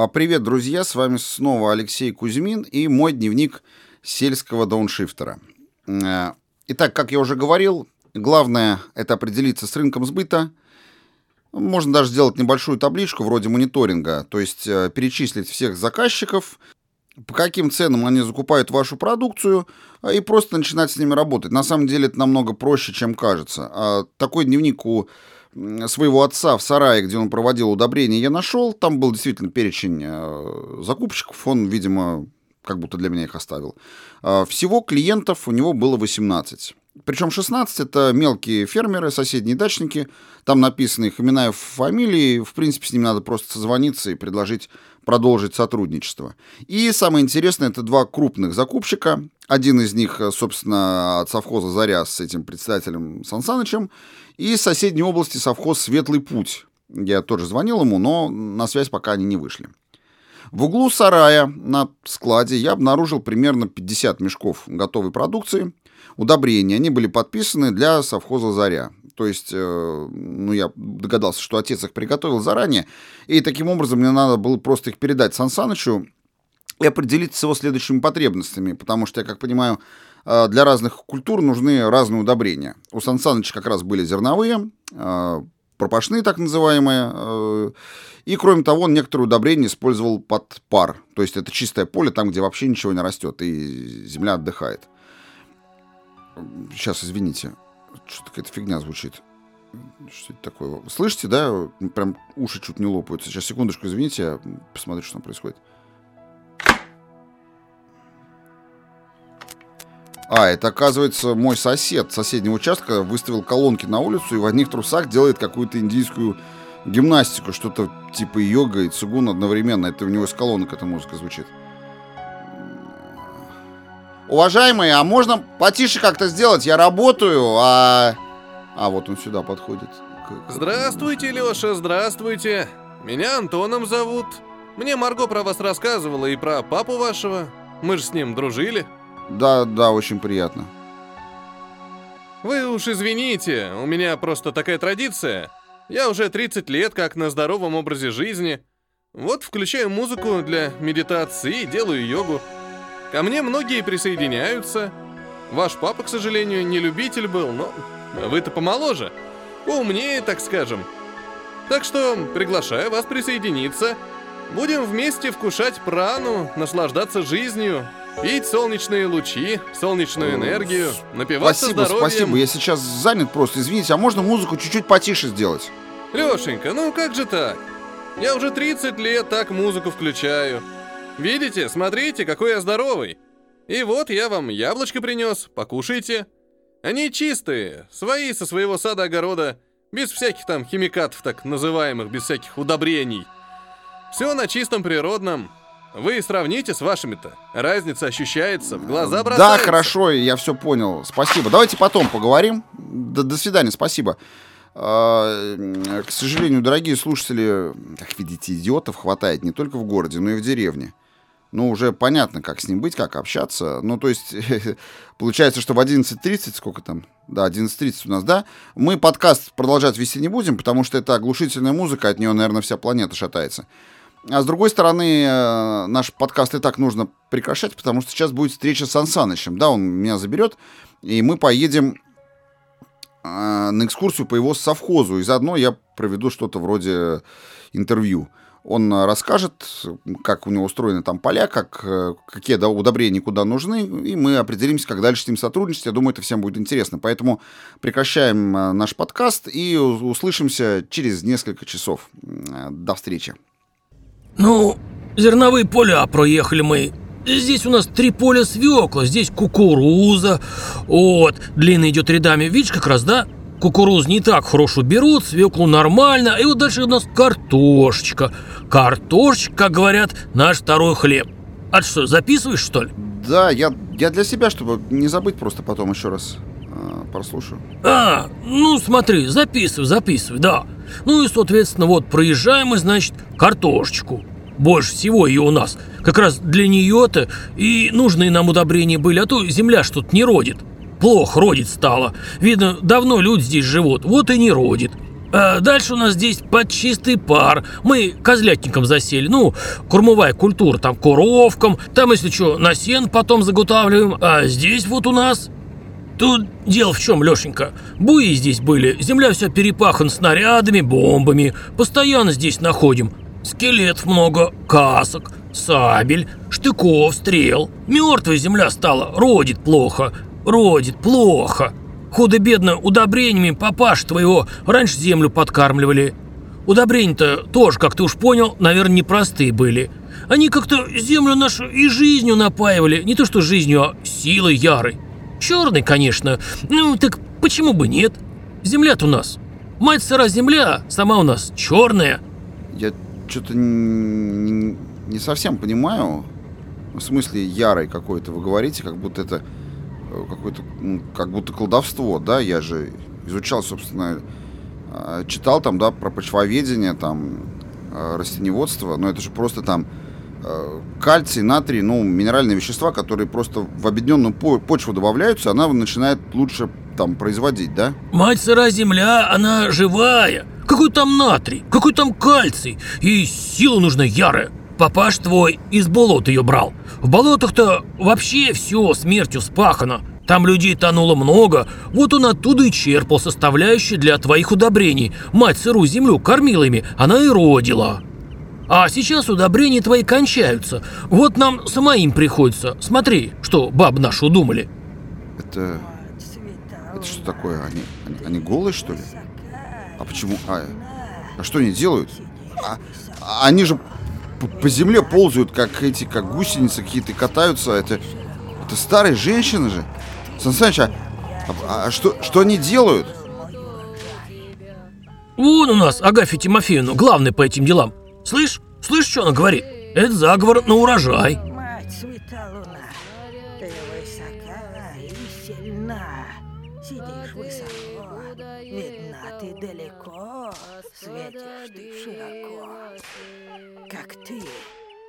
А, Привет, друзья, с вами снова Алексей Кузьмин и мой дневник сельского дауншифтера. Э, Итак, как я уже говорил, главное это определиться с рынком сбыта. Можно даже сделать небольшую табличку вроде мониторинга, то есть э, перечислить всех заказчиков, по каким ценам они закупают вашу продукцию, а, и просто начинать с ними работать. На самом деле это намного проще, чем кажется. А Такой дневник у своего отца в сарае, где он проводил удобрения, я нашел. Там был действительно перечень э, закупщиков. Он, видимо, как будто для меня их оставил. А, Всего клиентов у него было 18. Причем 16 это мелкие фермеры, соседние дачники. Там написаны их имена и фамилии. В принципе, с ними надо просто созвониться и предложить продолжить сотрудничество. И самое интересное, это два крупных закупщика. Один из них, э, собственно, от совхоза «Заря» с этим председателем Сан Санычем. И из соседней области совхоз «Светлый путь». Я тоже звонил ему, но на связь пока они не вышли. В углу сарая на складе я обнаружил примерно 50 мешков готовой продукции, удобрения. Они были подписаны для совхоза «Заря». То есть, э, ну, я догадался, что отец их приготовил заранее, и таким образом мне надо было просто их передать Сан Санычу и определиться с его следующими потребностями, потому что, я как понимаю, для разных культур нужны разные удобрения. У Сан как раз были зерновые, э, пропашные так называемые, э, и, кроме того, он некоторые удобрения использовал под пар, то есть это чистое поле, там, где вообще ничего не растет, и земля отдыхает. Сейчас, извините, что-то какая-то фигня звучит. Что это такое? Слышите, да? Прям уши чуть не лопаются. Сейчас, секундочку, извините, я посмотрю, что там происходит. А, это, оказывается, мой сосед соседнего участка выставил колонки на улицу и в одних трусах делает какую-то индийскую гимнастику, что-то типа йога и цигун одновременно. Это у него из колонок эта музыка звучит. Уважаемые, а можно потише как-то сделать? Я работаю, а... А, вот он сюда подходит. Здравствуйте, Лёша, здравствуйте. Меня Антоном зовут. Мне Марго про вас рассказывала и про папу вашего. Мы же с ним дружили. Да, да, очень приятно. Вы уж извините, у меня просто такая традиция. Я уже 30 лет как на здоровом образе жизни. Вот включаю музыку для медитации и делаю йогу. Ко мне многие присоединяются. Ваш папа, к сожалению, не любитель был, но вы-то помоложе. Поумнее, так скажем. Так что приглашаю вас присоединиться. Будем вместе вкушать прану, наслаждаться жизнью, пить солнечные лучи, солнечную энергию, напиваться Спасибо, здоровьем. спасибо. Я сейчас занят просто. Извините, а можно музыку чуть-чуть потише сделать? Лешенька, ну как же так? Я уже 30 лет так музыку включаю. Видите, смотрите, какой я здоровый. И вот я вам яблочко принес, покушайте. Они чистые, свои со своего сада-огорода, без всяких там химикатов так называемых, без всяких удобрений. Все на чистом природном. Вы сравните с вашими-то. Разница ощущается, в глаза Да, бросается. хорошо, я все понял. Спасибо. Давайте потом поговорим. До, до свидания, спасибо. А, К сожалению, дорогие слушатели, как видите, идиотов хватает не только в городе, но и в деревне. Ну, уже понятно, как с ним быть, как общаться. Ну, то есть, получается, что в 11.30, сколько там? Да, 11.30 у нас, да? Мы подкаст продолжать вести не будем, потому что это оглушительная музыка, от нее, наверное, вся планета шатается. А с другой стороны, э, наш подкаст и так нужно прекращать, потому что сейчас будет встреча с Сан Санычем. Да, он меня заберет, и мы поедем э, на экскурсию по его совхозу. И заодно я проведу что-то вроде интервью. Он расскажет, как у него устроены там поля, как, э, какие удобрения куда нужны, и мы определимся, как дальше с ним сотрудничать. Я думаю, это всем будет интересно. Поэтому прекращаем наш подкаст и услышимся через несколько часов. До встречи. Ну, зерновые поля проехали мы. Здесь у нас три поля свекла, здесь кукуруза. Вот, длинно идет рядами. Видишь, как раз, да? Кукурузу не так хорошо берут, свеклу нормально. И вот дальше у нас картошечка. Картошечка, как говорят, наш второй хлеб. А ты что, записываешь, что ли? Да, я, я для себя, чтобы не забыть, просто потом еще раз прослушаю. А, ну смотри, записывай, записывай, да. Ну и, соответственно, вот проезжаем мы, значит, картошечку. Больше всего ее у нас. Как раз для нее-то и нужные нам удобрения были, а то земля что-то не родит. Плохо родит стало. Видно, давно люди здесь живут, вот и не родит. А дальше у нас здесь под чистый пар. Мы козлятником засели. Ну, кормовая культура, там коровкам, там, если что, на сен потом заготавливаем. А здесь вот у нас... Тут дело в чем, Лешенька. Буи здесь были, земля вся перепахана снарядами, бомбами. Постоянно здесь находим. Скелетов много, касок, сабель, штыков, стрел. Мертвая земля стала, родит плохо, родит плохо. Худо-бедно удобрениями папаш твоего раньше землю подкармливали. Удобрения-то тоже, как ты уж понял, наверное, непростые были. Они как-то землю нашу и жизнью напаивали, не то что жизнью, а силой ярой. Черный, конечно, ну так почему бы нет? Земля-то у нас. Мать сыра земля, сама у нас черная. Я что-то не, не совсем понимаю. В смысле ярой какой-то вы говорите, как будто это Э, какое-то, как будто колдовство, да, я же изучал, собственно, э, читал там, да, про почвоведение, там, э, растеневодство, но это же просто там кальций, натрий, ну, минеральные вещества, которые просто в объединенную почву добавляются, она начинает лучше там производить, да? Мать сыра земля, она живая. Какой там натрий, какой там кальций, и сила нужна ярая. Папаш твой из болот ее брал. В болотах-то вообще все смертью спахано. Там людей тонуло много, вот он оттуда и черпал составляющие для твоих удобрений. Мать сырую землю кормила ими, она и родила. А сейчас удобрения твои кончаются. Вот нам самоим приходится. Смотри, что баб нашу думали. Это... Это что такое? Они, они, они голые, что ли? А почему? А, а что они делают? А они же по, по земле ползают, как эти, как гусеницы какие-то катаются. Это, это старые женщины же. Сан Саныч, а, а, а что, что они делают? Вон у нас Агафья Тимофеевна, главный по этим делам. Слышь, слышь, что она говорит? Это заговор на урожай. Мать света луна, ты высока и сильна. Сидишь высоко, видна ты далеко, светишь ты широко как ты,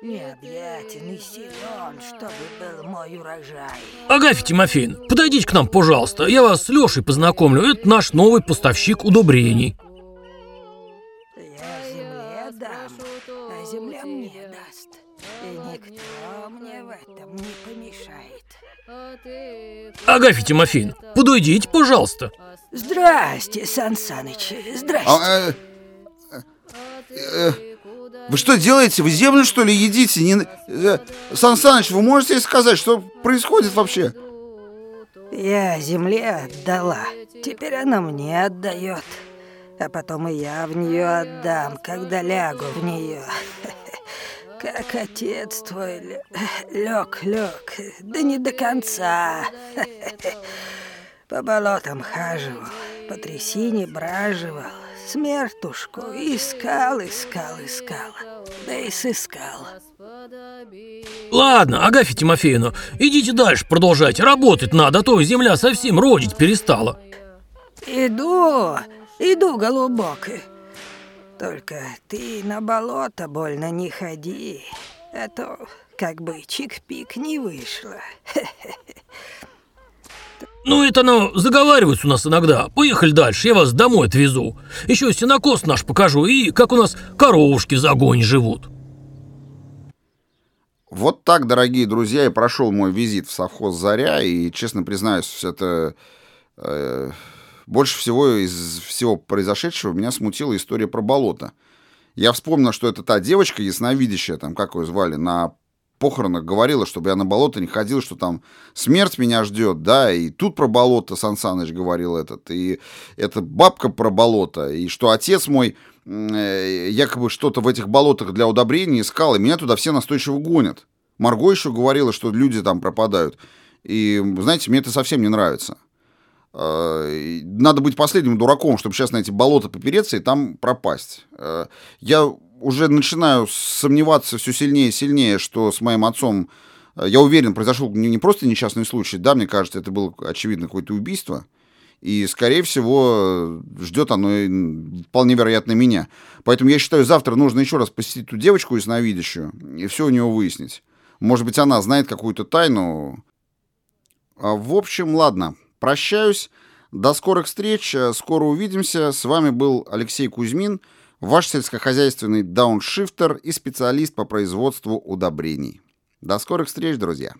необъятен и силен, чтобы был мой урожай. Агафья Тимофеевна, подойдите к нам, пожалуйста. Я вас с Лешей познакомлю. Это наш новый поставщик удобрений. Агафья Тимофеевна, подойдите, пожалуйста. Здрасте, Сан Саныч, здрасте. А, э, э, э, вы что делаете? Вы землю, что ли, едите? Не... Э, Сан Саныч, вы можете сказать, что происходит вообще? Я земле отдала. Теперь она мне отдает. А потом и я в нее отдам, когда лягу в нее. Как отец твой лег, лег, да не до конца. По болотам хаживал, по трясине браживал, смертушку искал, искал, искал, да и сыскал. Ладно, Агафья Тимофеевна, идите дальше, продолжайте, работать надо, а то земля совсем родить перестала. Иду, иду, голубок. Только ты на болото больно не ходи, а то как бы чик-пик не вышло. Ну, это оно заговаривается у нас иногда. Поехали дальше, я вас домой отвезу. Еще сенокос наш покажу и как у нас коровушки в загоне живут. Вот так, дорогие друзья, и прошел мой визит в совхоз «Заря», и, честно признаюсь, это... Э, больше всего из всего произошедшего меня смутила история про болото. Я вспомнил, что это та девочка ясновидящая, там, как ее звали, на похоронах говорила, чтобы я на болото не ходил, что там смерть меня ждет, да, и тут про болото Сан Саныч говорил этот, и это бабка про болото, и что отец мой э, якобы что-то в этих болотах для удобрения искал, и меня туда все настойчиво гонят. Марго еще говорила, что люди там пропадают. И, знаете, мне это совсем не нравится. Э, надо быть последним дураком, чтобы сейчас на эти болота попереться и там пропасть. Э, я уже начинаю сомневаться все сильнее и сильнее, что с моим отцом, э, я уверен, произошел не, просто несчастный случай, да, мне кажется, это было, очевидно, какое-то убийство, и, скорее всего, ждет оно вполне вероятно меня. Поэтому я считаю, завтра нужно еще раз посетить ту девочку ясновидящую и все у нее выяснить. Может быть, она знает какую-то тайну. А, в общем, ладно, прощаюсь. До скорых встреч, скоро увидимся. С вами был Алексей Кузьмин, ваш сельскохозяйственный дауншифтер и специалист по производству удобрений. До скорых встреч, друзья!